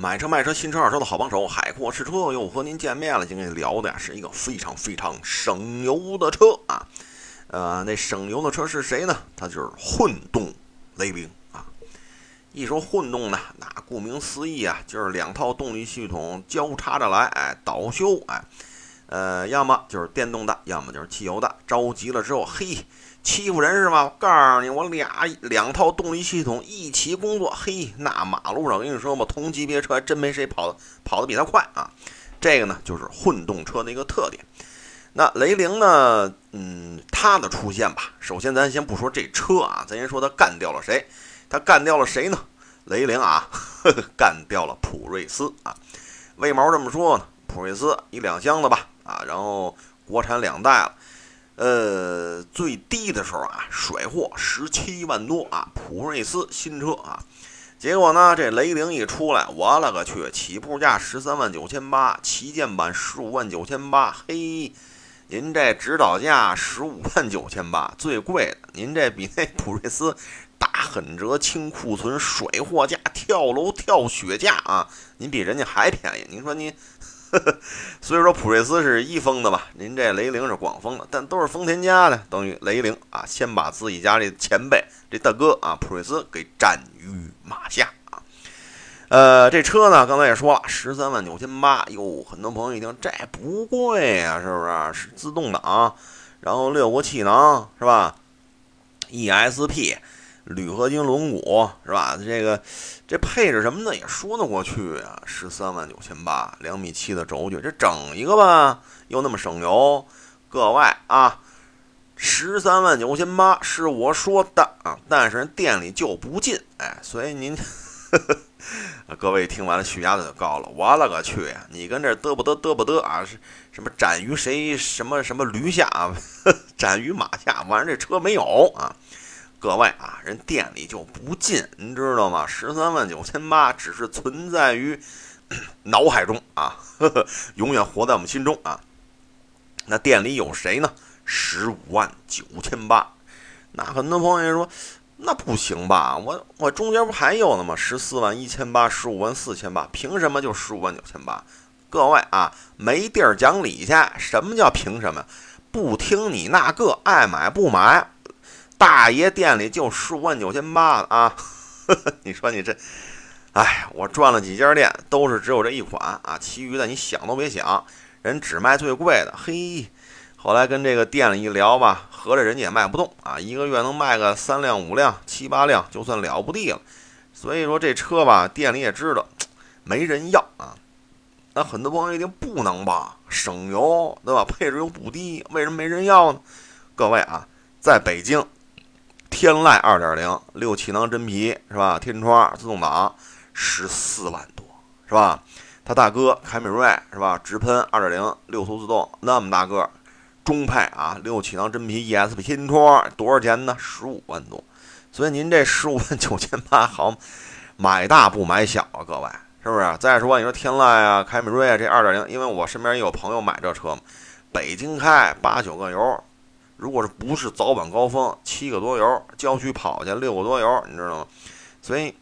买车卖车，新车二手的好帮手，海阔试车又和您见面了。今天聊的呀是一个非常非常省油的车啊。呃，那省油的车是谁呢？它就是混动雷凌啊。一说混动呢，那顾名思义啊，就是两套动力系统交叉着来，哎，倒修，哎，呃，要么就是电动的，要么就是汽油的。着急了之后，嘿。欺负人是吧？我告诉你，我俩两套动力系统一起工作，嘿，那马路上我跟你说吧，同级别车还真没谁跑的跑得比它快啊。这个呢，就是混动车的一个特点。那雷凌呢，嗯，它的出现吧，首先咱先不说这车啊，咱先说它干掉了谁？它干掉了谁呢？雷凌啊，呵 呵干掉了普锐斯啊。为毛这么说呢？普锐斯一两箱子吧，啊，然后国产两代了。呃，最低的时候啊，甩货十七万多啊，普锐斯新车啊，结果呢，这雷凌一出来，我勒个去，起步价十三万九千八，旗舰版十五万九千八，嘿，您这指导价十五万九千八，最贵的，您这比那普锐斯打狠折清库存甩货价跳楼跳雪价啊，您比人家还便宜，您说您。所以说普锐斯是一封的吧？您这雷凌是广封的，但都是丰田家的，等于雷凌啊，先把自己家这前辈这大哥啊普锐斯给斩于马下啊。呃，这车呢，刚才也说了，十三万九千八，哟，很多朋友一听这不贵啊，是不是？是自动挡，然后六个气囊是吧？ESP。铝合金轮毂是吧？这个这配置什么的也说得过去啊，十三万九千八，两米七的轴距，这整一个吧，又那么省油。各位啊，十三万九千八是我说的啊，但是人店里就不进，哎，所以您，各位听完了血压就高了。我勒个去！你跟这嘚不嘚嘚不嘚啊？是什么斩于谁什么什么驴下，斩于马下？完了这车没有啊？各位啊，人店里就不进，您知道吗？十三万九千八只是存在于脑海中啊，呵呵，永远活在我们心中啊。那店里有谁呢？十五万九千八。那很多朋友说，那不行吧？我我中间不还有呢吗？十四万一千八，十五万四千八，凭什么就十五万九千八？各位啊，没地儿讲理去。什么叫凭什么？不听你那个，爱买不买。大爷店里就十五万九千八啊！你说你这，哎，我转了几家店，都是只有这一款啊，其余的你想都别想，人只卖最贵的。嘿，后来跟这个店里一聊吧，合着人家也卖不动啊，一个月能卖个三辆、五辆、七八辆，就算了不地了。所以说这车吧，店里也知道 没人要啊。那很多朋友一定不能吧，省油对吧？配置又不低，为什么没人要呢？各位啊，在北京。天籁二点零六气囊真皮是吧？天窗自动挡十四万多是吧？他大哥凯美瑞是吧？直喷二点零六速自动那么大个中配啊，六气囊真皮 ESP 天窗多少钱呢？十五万多。所以您这十五万九千八好买大不买小啊，各位是不是？再说你说天籁啊、凯美瑞啊这二点零，因为我身边也有朋友买这车嘛，北京开八九个油。如果是不是早晚高峰，七个多油，郊区跑去六个多油，你知道吗？所以，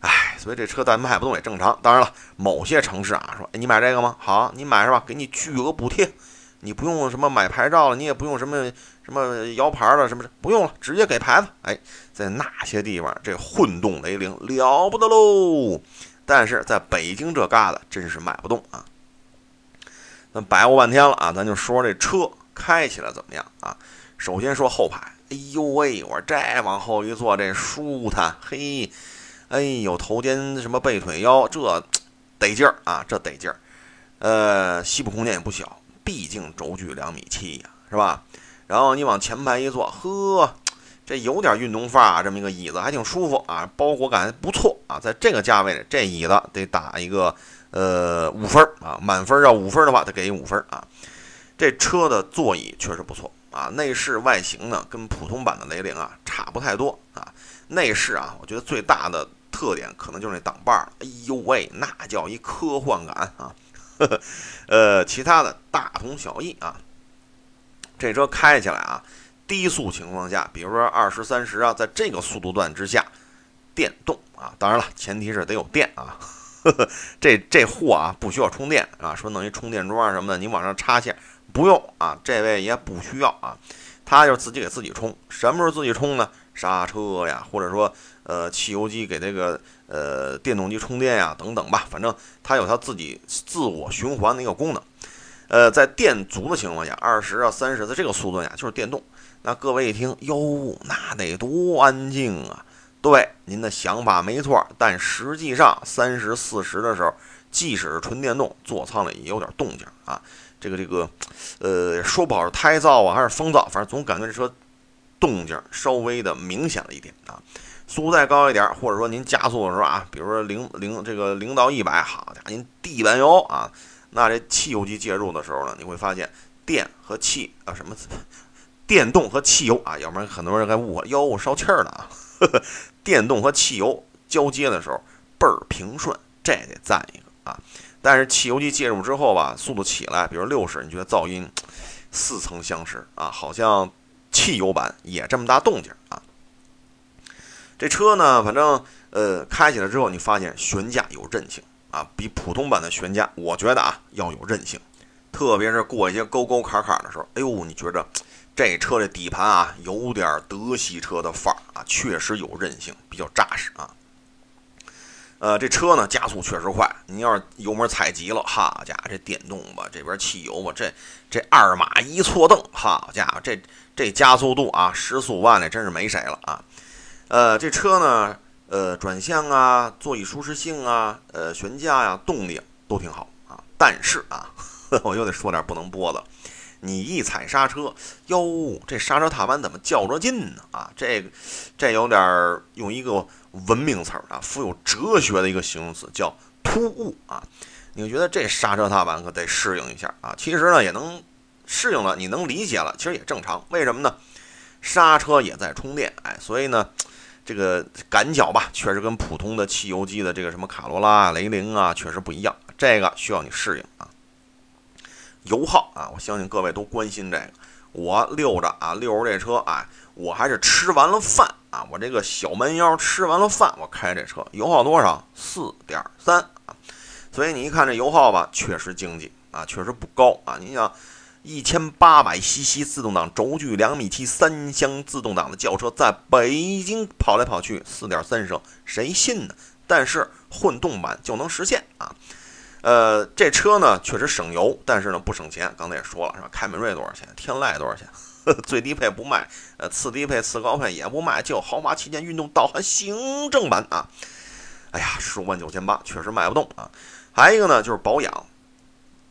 唉，所以这车咱卖不动也正常。当然了，某些城市啊，说，哎，你买这个吗？好，你买是吧？给你巨额补贴，你不用什么买牌照了，你也不用什么什么摇牌了，什么不用了，直接给牌子。哎，在那些地方，这混动雷凌了不得喽。但是在北京这旮瘩，真是卖不动啊。咱白活半天了啊，咱就说这车。开起来怎么样啊？首先说后排，哎呦喂，我这往后一坐，这舒坦，嘿，哎呦，头肩什么背腿腰，这得劲儿啊，这得劲儿。呃，膝部空间也不小，毕竟轴距两米七呀，是吧？然后你往前排一坐，呵，这有点运动范儿啊，这么一个椅子还挺舒服啊，包裹感不错啊。在这个价位里，这椅子得打一个呃五分儿啊，满分要五分的话，得给五分啊。这车的座椅确实不错啊，内饰外形呢跟普通版的雷凌啊差不太多啊。内饰啊，我觉得最大的特点可能就是那挡把儿，哎呦喂，那叫一科幻感啊。呃，其他的大同小异啊。这车开起来啊，低速情况下，比如说二十三十啊，在这个速度段之下，电动啊，当然了，前提是得有电啊。这这货啊不需要充电啊，说弄一充电桩什么的，你往上插线不用啊，这位也不需要啊，他就自己给自己充。什么时候自己充呢？刹车呀，或者说呃汽油机给这个呃电动机充电呀等等吧，反正它有它自己自我循环的一个功能。呃，在电足的情况下，二十啊三十的这个速度呀就是电动。那各位一听哟，那得多安静啊！对，您的想法没错，但实际上三十四十的时候，即使是纯电动，座舱里也有点动静啊。这个这个，呃，说不好是胎噪啊，还是风噪，反正总感觉这车动静稍微的明显了一点啊。速度再高一点，或者说您加速的时候啊，比如说零零这个零到一百，好家伙，您地板油啊，那这汽油机介入的时候呢，你会发现电和气啊什么，电动和汽油啊，要不然很多人该误会哟烧气儿了啊。电动和汽油交接的时候倍儿平顺，这得赞一个啊！但是汽油机介入之后吧，速度起来，比如六十，你觉得噪音似曾相识啊？好像汽油版也这么大动静啊！这车呢，反正呃开起来之后，你发现悬架有韧性啊，比普通版的悬架，我觉得啊要有韧性，特别是过一些沟沟坎坎的时候，哎呦，你觉着。这车的底盘啊，有点德系车的范儿啊，确实有韧性，比较扎实啊。呃，这车呢加速确实快，你要是油门踩急了，好家伙，这电动吧，这边汽油吧，这这二马一错蹬，好家伙，这这加速度啊，时速万里真是没谁了啊。呃，这车呢，呃，转向啊，座椅舒适性啊，呃，悬架呀，动力都挺好啊。但是啊，我又得说点不能播的。你一踩刹车，哟，这刹车踏板怎么较着劲呢？啊，这，这有点用一个文明词儿啊，富有哲学的一个形容词叫突兀啊。你觉得这刹车踏板可得适应一下啊？其实呢，也能适应了，你能理解了，其实也正常。为什么呢？刹车也在充电，哎，所以呢，这个感脚吧，确实跟普通的汽油机的这个什么卡罗拉、雷凌啊，确实不一样。这个需要你适应啊。油耗啊，我相信各位都关心这个。我溜着啊，溜着这车啊，我还是吃完了饭啊，我这个小蛮腰吃完了饭，我开这车油耗多少？四点三啊。所以你一看这油耗吧，确实经济啊，确实不高啊。你想，一千八百 CC 自动挡轴距两米七三厢自动挡的轿车，在北京跑来跑去，四点三升，谁信呢？但是混动版就能实现啊。呃，这车呢确实省油，但是呢不省钱。刚才也说了，是吧？凯美瑞多少钱？天籁多少钱？最低配不卖，呃，次低配、次高配也不卖，就豪华旗舰运动导航行政版啊！哎呀，十五万九千八，确实卖不动啊。还有一个呢，就是保养。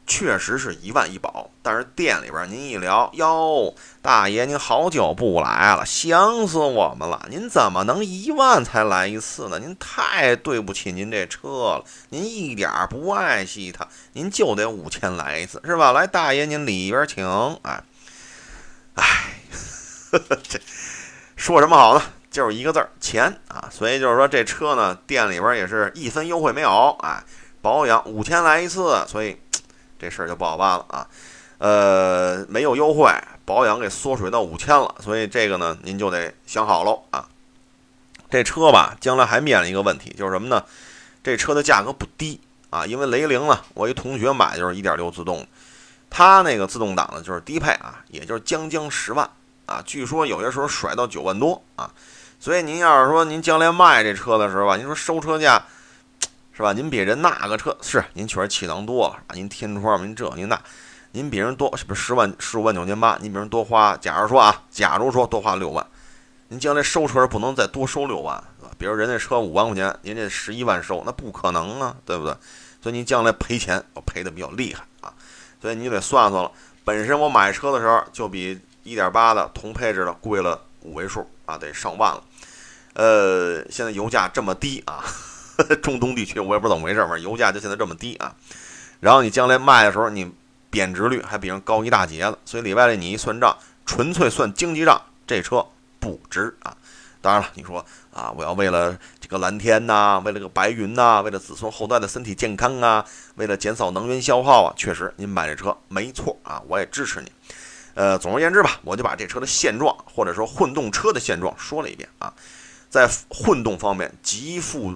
确实是一万一保，但是店里边您一聊，哟，大爷您好久不来了，想死我们了。您怎么能一万才来一次呢？您太对不起您这车了，您一点不爱惜它，您就得五千来一次，是吧？来，大爷您里边请。哎，哎，这 说什么好呢？就是一个字儿钱啊。所以就是说这车呢，店里边也是一分优惠没有。哎，保养五千来一次，所以。这事儿就不好办了啊，呃，没有优惠，保养给缩水到五千了，所以这个呢，您就得想好喽啊。这车吧，将来还面临一个问题，就是什么呢？这车的价格不低啊，因为雷凌呢，我一同学买就是一点六自动，他那个自动挡呢就是低配啊，也就是将将十万啊，据说有些时候甩到九万多啊，所以您要是说您将来卖这车的时候吧，您说收车价。是吧？您比人那个车是您确实气囊多了啊！您天窗，您这您那，您比人多不十万十五万九千八，您比人多花。假如说啊，假如说多花六万，您将来收车不能再多收六万，是吧？比如人家车五万块钱，您这十一万收，那不可能啊，对不对？所以您将来赔钱我赔的比较厉害啊！所以你得算算了。本身我买车的时候就比一点八的同配置的贵了五位数啊，得上万了。呃，现在油价这么低啊。中东地区我也不知道怎么回事，反正油价就现在这么低啊。然后你将来卖的时候，你贬值率还比人高一大截子，所以里外里你一算账，纯粹算经济账，这车不值啊。当然了，你说啊，我要为了这个蓝天呐，为了个白云呐，为了子孙后代的身体健康啊，为了减少能源消耗啊，确实您买这车没错啊，我也支持你。呃，总而言之吧，我就把这车的现状或者说混动车的现状说了一遍啊，在混动方面极富。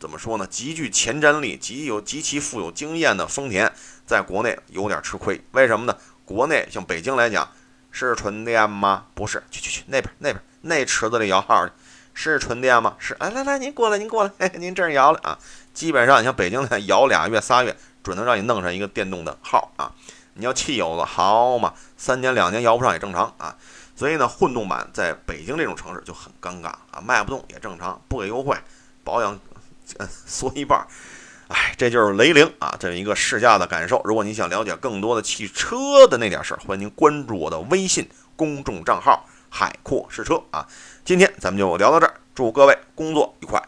怎么说呢？极具前瞻力、极有极其富有经验的丰田，在国内有点吃亏。为什么呢？国内像北京来讲，是纯电吗？不是，去去去那边那边那池子里摇号去，是纯电吗？是。来来来，您过来您过来，哎，您这儿摇了啊。基本上你像北京的摇俩月仨月，准能让你弄上一个电动的号啊。你要汽油的好嘛，三年两年摇不上也正常啊。所以呢，混动版在北京这种城市就很尴尬啊，卖不动也正常，不给优惠，保养。缩一半，哎，这就是雷凌啊，这么一个试驾的感受。如果你想了解更多的汽车的那点事儿，欢迎您关注我的微信公众账号“海阔试车”啊。今天咱们就聊到这儿，祝各位工作愉快。